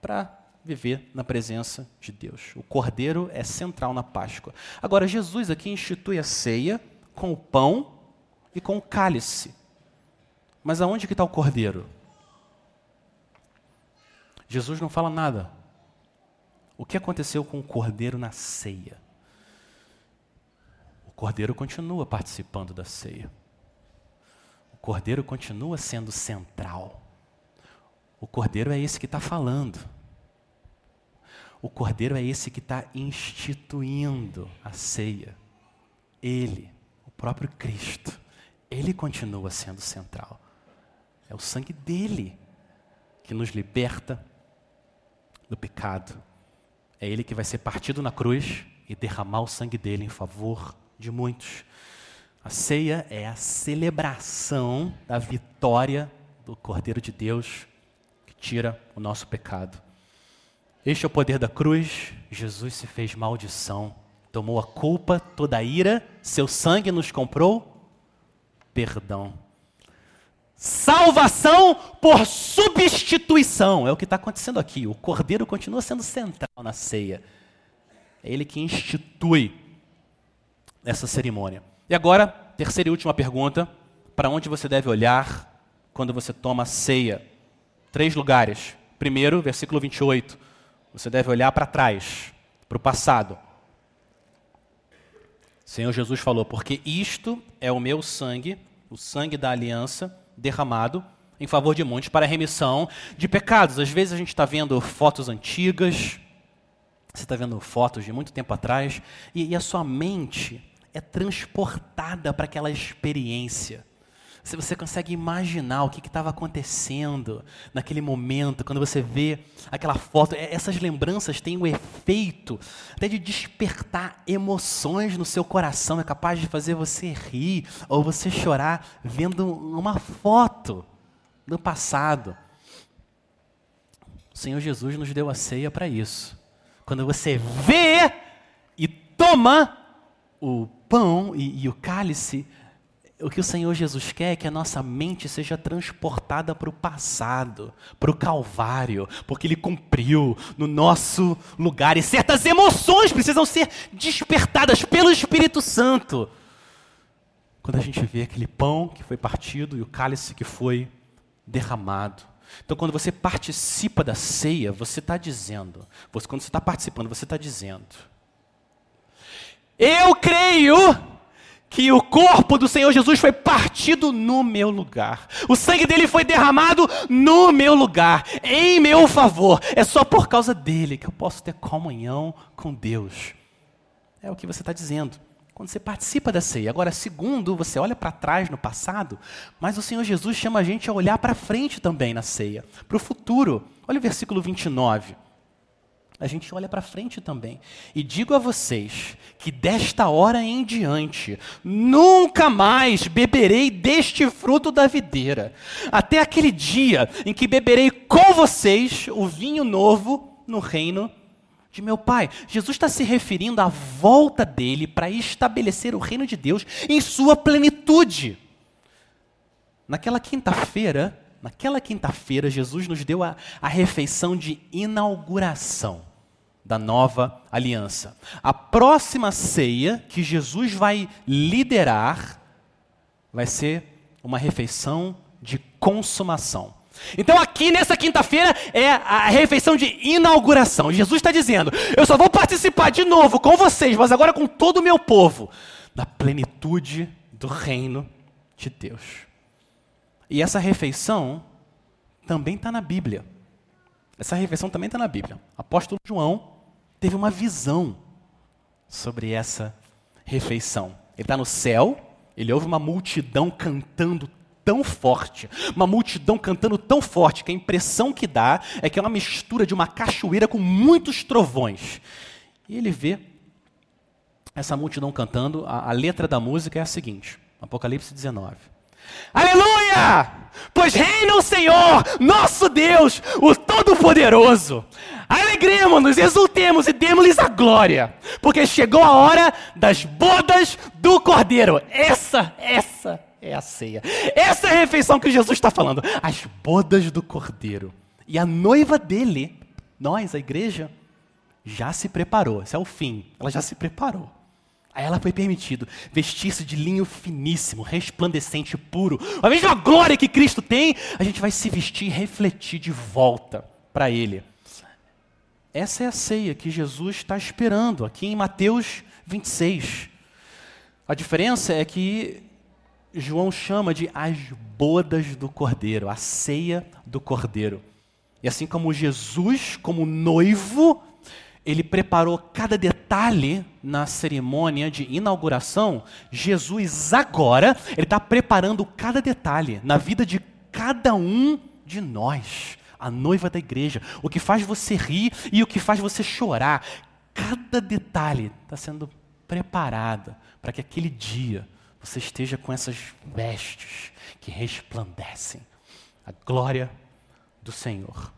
para viver na presença de Deus. O cordeiro é central na Páscoa. Agora, Jesus aqui institui a ceia com o pão e com o cálice. Mas aonde que está o cordeiro? Jesus não fala nada. O que aconteceu com o cordeiro na ceia? O cordeiro continua participando da ceia. O cordeiro continua sendo central. O cordeiro é esse que está falando. O cordeiro é esse que está instituindo a ceia. Ele, o próprio Cristo, ele continua sendo central. É o sangue dele que nos liberta do pecado. É ele que vai ser partido na cruz e derramar o sangue dele em favor de muitos. A ceia é a celebração da vitória do Cordeiro de Deus que tira o nosso pecado. Este é o poder da cruz. Jesus se fez maldição, tomou a culpa, toda a ira, seu sangue nos comprou perdão. Salvação por substituição. É o que está acontecendo aqui. O cordeiro continua sendo central na ceia. É ele que institui essa cerimônia. E agora, terceira e última pergunta: para onde você deve olhar quando você toma ceia? Três lugares. Primeiro, versículo 28. Você deve olhar para trás, para o passado. Senhor Jesus falou: Porque isto é o meu sangue, o sangue da aliança derramado em favor de muitos para a remissão de pecados. Às vezes a gente está vendo fotos antigas, você está vendo fotos de muito tempo atrás, e, e a sua mente é transportada para aquela experiência. Se você consegue imaginar o que estava acontecendo naquele momento, quando você vê aquela foto, é, essas lembranças têm o efeito até de despertar emoções no seu coração, é capaz de fazer você rir ou você chorar vendo uma foto do passado. O Senhor Jesus nos deu a ceia para isso. Quando você vê e toma o pão e, e o cálice, o que o Senhor Jesus quer é que a nossa mente seja transportada para o passado, para o Calvário, porque Ele cumpriu no nosso lugar. E certas emoções precisam ser despertadas pelo Espírito Santo. Quando a gente vê aquele pão que foi partido e o cálice que foi derramado. Então, quando você participa da ceia, você está dizendo, você, quando você está participando, você está dizendo: Eu creio que o corpo do Senhor Jesus foi partido no meu lugar. O sangue dele foi derramado no meu lugar, em meu favor. É só por causa dele que eu posso ter comunhão com Deus. É o que você está dizendo. Quando você participa da ceia. Agora, segundo, você olha para trás no passado, mas o Senhor Jesus chama a gente a olhar para frente também na ceia, para o futuro. Olha o versículo 29 a gente olha para frente também. E digo a vocês que desta hora em diante, nunca mais beberei deste fruto da videira, até aquele dia em que beberei com vocês o vinho novo no reino de meu Pai. Jesus está se referindo à volta dele para estabelecer o reino de Deus em sua plenitude. Naquela quinta-feira, naquela quinta-feira, Jesus nos deu a, a refeição de inauguração da nova aliança. A próxima ceia que Jesus vai liderar vai ser uma refeição de consumação. Então, aqui nessa quinta-feira é a refeição de inauguração. Jesus está dizendo: Eu só vou participar de novo com vocês, mas agora com todo o meu povo, da plenitude do reino de Deus. E essa refeição também está na Bíblia. Essa refeição também está na Bíblia. Apóstolo João teve uma visão sobre essa refeição. Ele está no céu, ele ouve uma multidão cantando tão forte, uma multidão cantando tão forte, que a impressão que dá é que é uma mistura de uma cachoeira com muitos trovões. E ele vê essa multidão cantando, a, a letra da música é a seguinte: Apocalipse 19. Aleluia! Pois reina o Senhor, nosso Deus, o Todo-Poderoso. Alegremos-nos, exultemos e demos-lhes a glória, porque chegou a hora das bodas do Cordeiro. Essa, essa é a ceia. Essa é a refeição que Jesus está falando. As bodas do Cordeiro. E a noiva dele, nós, a igreja, já se preparou. Esse é o fim. Ela já se preparou. A ela foi permitido vestir-se de linho finíssimo, resplandecente, puro. A mesma glória que Cristo tem, a gente vai se vestir e refletir de volta para Ele. Essa é a ceia que Jesus está esperando aqui em Mateus 26. A diferença é que João chama de as bodas do cordeiro, a ceia do cordeiro. E assim como Jesus, como noivo, ele preparou cada detalhe na cerimônia de inauguração, Jesus agora, ele está preparando cada detalhe na vida de cada um de nós, a noiva da igreja. O que faz você rir e o que faz você chorar. Cada detalhe está sendo preparado para que aquele dia você esteja com essas vestes que resplandecem a glória do Senhor.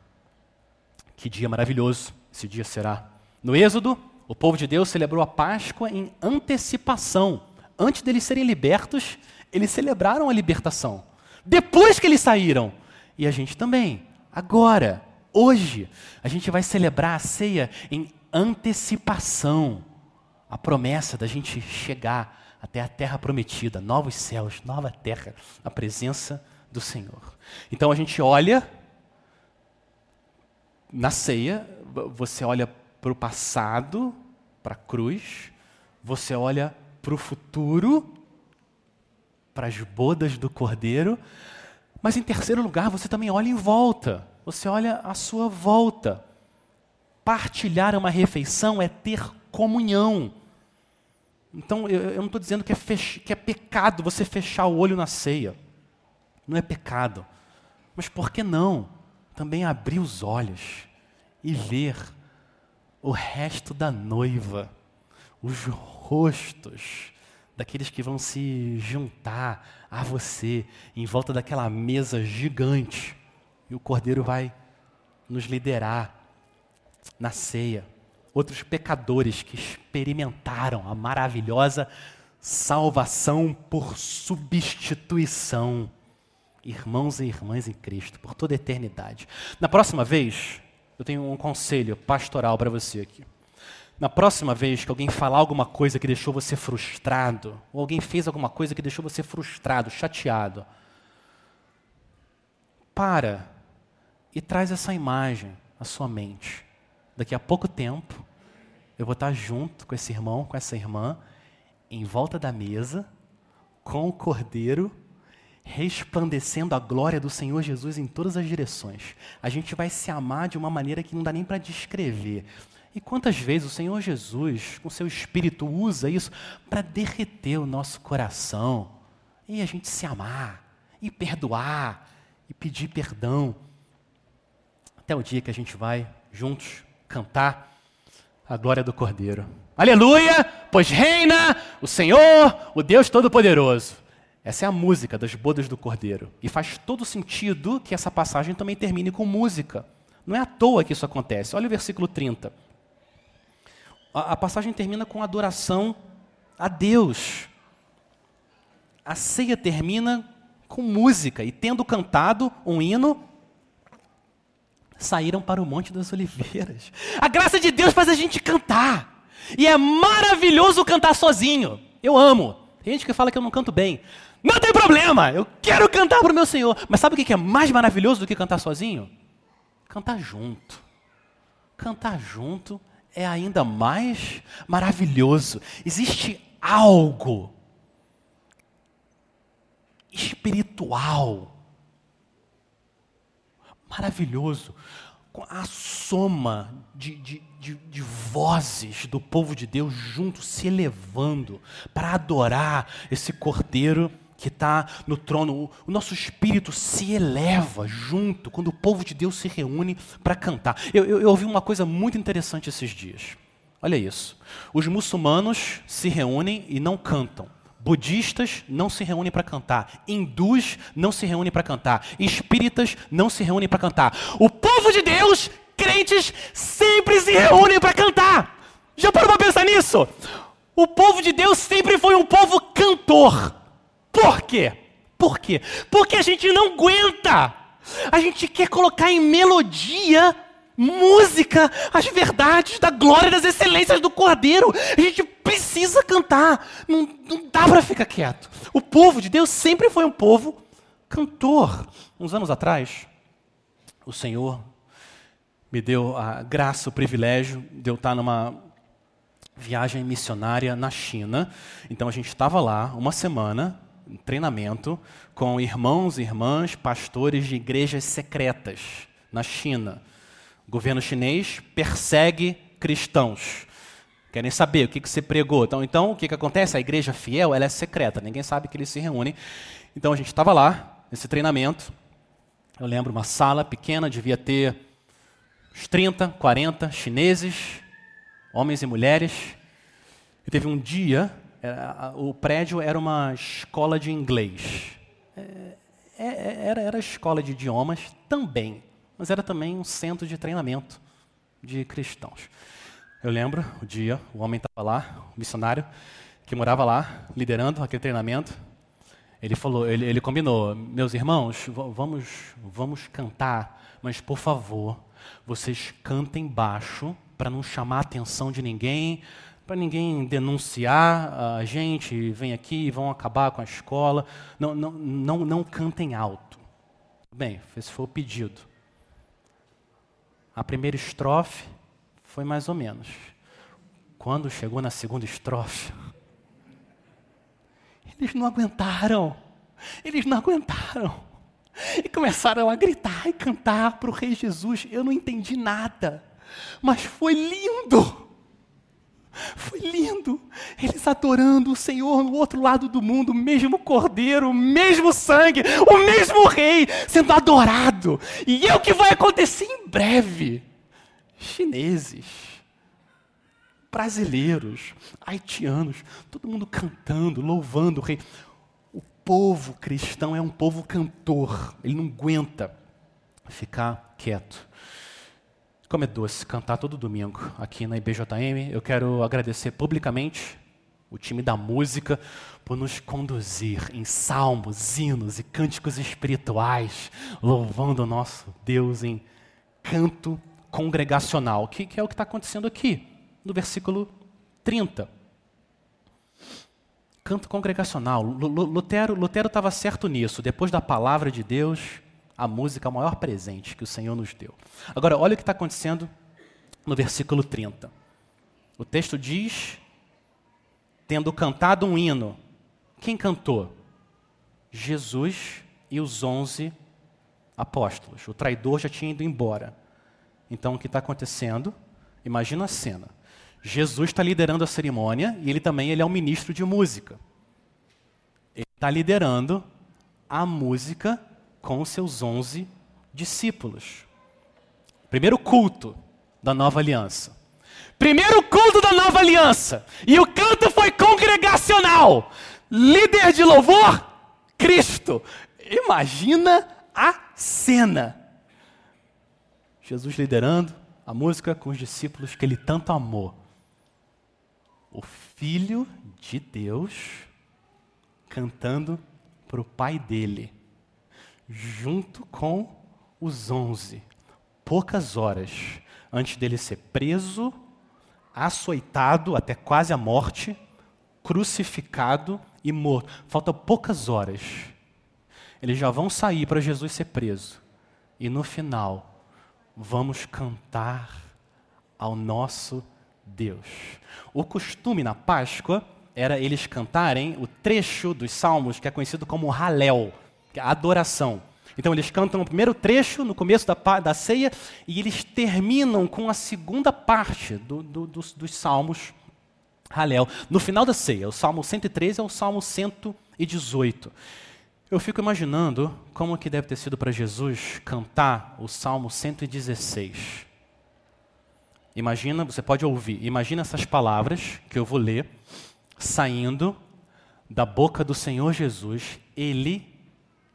Que dia maravilhoso esse dia será. No Êxodo, o povo de Deus celebrou a Páscoa em antecipação. Antes deles serem libertos, eles celebraram a libertação. Depois que eles saíram, e a gente também, agora, hoje, a gente vai celebrar a ceia em antecipação. A promessa da gente chegar até a terra prometida, novos céus, nova terra, a presença do Senhor. Então a gente olha na ceia, você olha para o passado, para a cruz, você olha para o futuro, para as bodas do cordeiro, mas em terceiro lugar, você também olha em volta, você olha à sua volta. Partilhar uma refeição é ter comunhão. Então, eu, eu não estou dizendo que é, fech, que é pecado você fechar o olho na ceia. Não é pecado. Mas por que não também abrir os olhos e ver o resto da noiva, os rostos daqueles que vão se juntar a você em volta daquela mesa gigante. E o Cordeiro vai nos liderar na ceia. Outros pecadores que experimentaram a maravilhosa salvação por substituição. Irmãos e irmãs em Cristo, por toda a eternidade. Na próxima vez, eu tenho um conselho pastoral para você aqui. Na próxima vez que alguém falar alguma coisa que deixou você frustrado, ou alguém fez alguma coisa que deixou você frustrado, chateado, para e traz essa imagem à sua mente. Daqui a pouco tempo, eu vou estar junto com esse irmão, com essa irmã, em volta da mesa, com o cordeiro resplandecendo a glória do Senhor Jesus em todas as direções. A gente vai se amar de uma maneira que não dá nem para descrever. E quantas vezes o Senhor Jesus, com seu espírito, usa isso para derreter o nosso coração e a gente se amar, e perdoar, e pedir perdão. Até o dia que a gente vai juntos cantar a glória do Cordeiro. Aleluia! Pois reina o Senhor, o Deus Todo-Poderoso. Essa é a música das bodas do Cordeiro. E faz todo sentido que essa passagem também termine com música. Não é à toa que isso acontece. Olha o versículo 30. A, a passagem termina com adoração a Deus. A ceia termina com música. E tendo cantado um hino, saíram para o Monte das Oliveiras. A graça de Deus faz a gente cantar. E é maravilhoso cantar sozinho. Eu amo. Tem gente que fala que eu não canto bem. Não tem problema, eu quero cantar para o meu Senhor. Mas sabe o que é mais maravilhoso do que cantar sozinho? Cantar junto. Cantar junto é ainda mais maravilhoso. Existe algo espiritual maravilhoso a soma de, de, de, de, vozes do povo de Deus juntos se elevando para adorar esse cordeiro que está no trono, o nosso espírito se eleva junto quando o povo de Deus se reúne para cantar. Eu, eu, eu ouvi uma coisa muito interessante esses dias. Olha isso. Os muçulmanos se reúnem e não cantam. Budistas não se reúnem para cantar, hindus não se reúnem para cantar, espíritas não se reúnem para cantar. O povo de Deus, crentes, sempre se reúnem para cantar. Já parou para pensar nisso? O povo de Deus sempre foi um povo cantor. Por quê? Por quê? Porque a gente não aguenta. A gente quer colocar em melodia música, as verdades da glória das excelências do Cordeiro. A gente precisa cantar, não, não dá para ficar quieto. O povo de Deus sempre foi um povo cantor. Uns anos atrás, o Senhor me deu a graça, o privilégio de eu estar numa viagem missionária na China. Então a gente estava lá uma semana, treinamento, com irmãos e irmãs, pastores de igrejas secretas na China. O governo chinês persegue cristãos. Querem saber o que, que você pregou. Então, então, o que, que acontece? A igreja fiel ela é secreta, ninguém sabe que eles se reúnem. Então, a gente estava lá, nesse treinamento. Eu lembro uma sala pequena, devia ter uns 30, 40 chineses, homens e mulheres. E teve um dia, era, o prédio era uma escola de inglês. É, é, era, era escola de idiomas também mas era também um centro de treinamento de cristãos. Eu lembro o dia, o homem estava lá, o missionário, que morava lá, liderando aquele treinamento. Ele falou, ele, ele combinou, meus irmãos, vamos, vamos cantar, mas por favor, vocês cantem baixo para não chamar a atenção de ninguém, para ninguém denunciar a gente, vem aqui e vão acabar com a escola. Não, não, não, não cantem alto. Bem, esse foi o pedido. A primeira estrofe foi mais ou menos. Quando chegou na segunda estrofe, eles não aguentaram. Eles não aguentaram. E começaram a gritar e cantar para o Rei Jesus. Eu não entendi nada, mas foi lindo. Foi lindo. Eles adorando o Senhor no outro lado do mundo, o mesmo cordeiro, o mesmo sangue, o mesmo rei sendo adorado. E é o que vai acontecer em breve. Chineses, brasileiros, haitianos, todo mundo cantando, louvando o rei. O povo cristão é um povo cantor, ele não aguenta ficar quieto. Como é doce cantar todo domingo aqui na IBJM. Eu quero agradecer publicamente o time da música por nos conduzir em salmos, hinos e cânticos espirituais, louvando o nosso Deus em canto congregacional, que, que é o que está acontecendo aqui, no versículo 30. Canto congregacional. Lutero estava certo nisso. Depois da palavra de Deus, a música é o maior presente que o Senhor nos deu. Agora, olha o que está acontecendo no versículo 30. O texto diz: tendo cantado um hino, quem cantou? Jesus e os onze apóstolos. O traidor já tinha ido embora. Então, o que está acontecendo? Imagina a cena. Jesus está liderando a cerimônia e ele também ele é um ministro de música. Ele está liderando a música com seus onze discípulos. Primeiro culto da nova aliança. Primeiro culto da nova aliança. E o canto foi congregacional. Líder de louvor, Cristo. Imagina a cena. Jesus liderando a música com os discípulos que ele tanto amou. O Filho de Deus cantando para o Pai dele junto com os onze, poucas horas antes dele ser preso, açoitado até quase a morte, crucificado e morto. Faltam poucas horas. Eles já vão sair para Jesus ser preso. E no final, vamos cantar ao nosso Deus. O costume na Páscoa era eles cantarem o trecho dos Salmos que é conhecido como Halel adoração. Então eles cantam o primeiro trecho no começo da, da ceia e eles terminam com a segunda parte do, do, dos, dos salmos Halel. No final da ceia, o salmo 113 é o salmo 118. Eu fico imaginando como que deve ter sido para Jesus cantar o salmo 116. Imagina, você pode ouvir, imagina essas palavras que eu vou ler saindo da boca do Senhor Jesus, ele,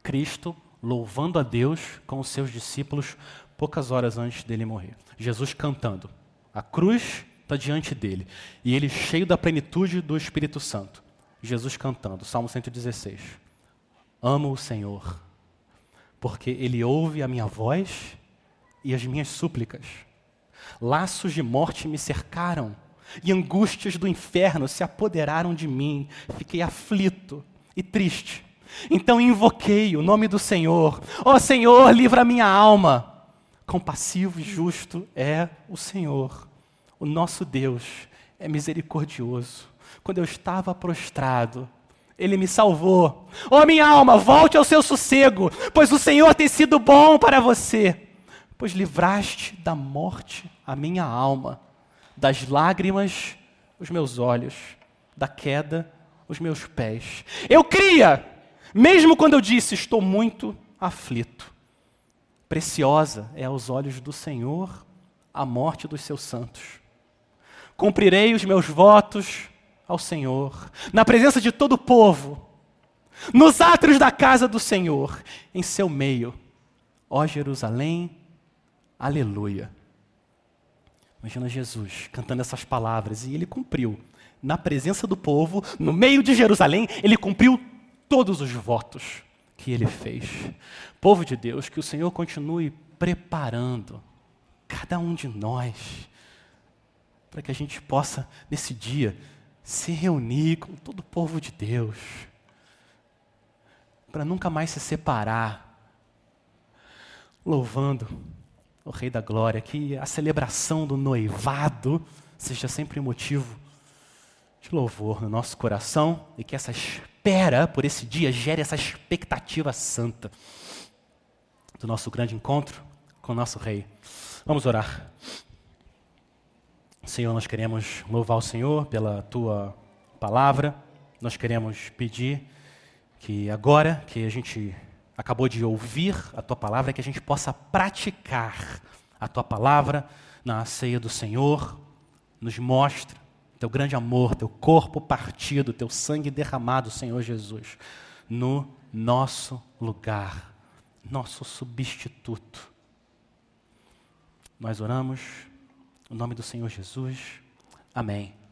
Cristo, louvando a Deus com os seus discípulos poucas horas antes dele morrer. Jesus cantando. A cruz está diante dele. E ele cheio da plenitude do Espírito Santo. Jesus cantando. Salmo 116. Amo o Senhor, porque ele ouve a minha voz e as minhas súplicas. Laços de morte me cercaram e angústias do inferno se apoderaram de mim. Fiquei aflito e triste. Então invoquei o nome do Senhor. Ó oh, Senhor, livra minha alma. Compassivo e justo é o Senhor. O nosso Deus é misericordioso. Quando eu estava prostrado, ele me salvou. Ó oh, minha alma, volte ao seu sossego, pois o Senhor tem sido bom para você. Pois livraste da morte a minha alma das lágrimas os meus olhos, da queda os meus pés. Eu cria, mesmo quando eu disse estou muito aflito. Preciosa é aos olhos do Senhor a morte dos seus santos. Cumprirei os meus votos ao Senhor, na presença de todo o povo, nos átrios da casa do Senhor, em seu meio. Ó Jerusalém, aleluia. Imagina Jesus cantando essas palavras e ele cumpriu. Na presença do povo, no meio de Jerusalém, ele cumpriu todos os votos que ele fez. Povo de Deus, que o Senhor continue preparando cada um de nós para que a gente possa, nesse dia, se reunir com todo o povo de Deus, para nunca mais se separar, louvando o Rei da Glória, que a celebração do noivado seja sempre motivo de louvor no nosso coração e que essa espera por esse dia gere essa expectativa santa do nosso grande encontro com o nosso Rei. Vamos orar. Senhor, nós queremos louvar o Senhor pela tua palavra, nós queremos pedir que agora que a gente acabou de ouvir a tua palavra, que a gente possa praticar a tua palavra na ceia do Senhor. Nos mostra teu grande amor, teu corpo partido, teu sangue derramado, Senhor Jesus, no nosso lugar, nosso substituto. Nós oramos no nome do Senhor Jesus. Amém.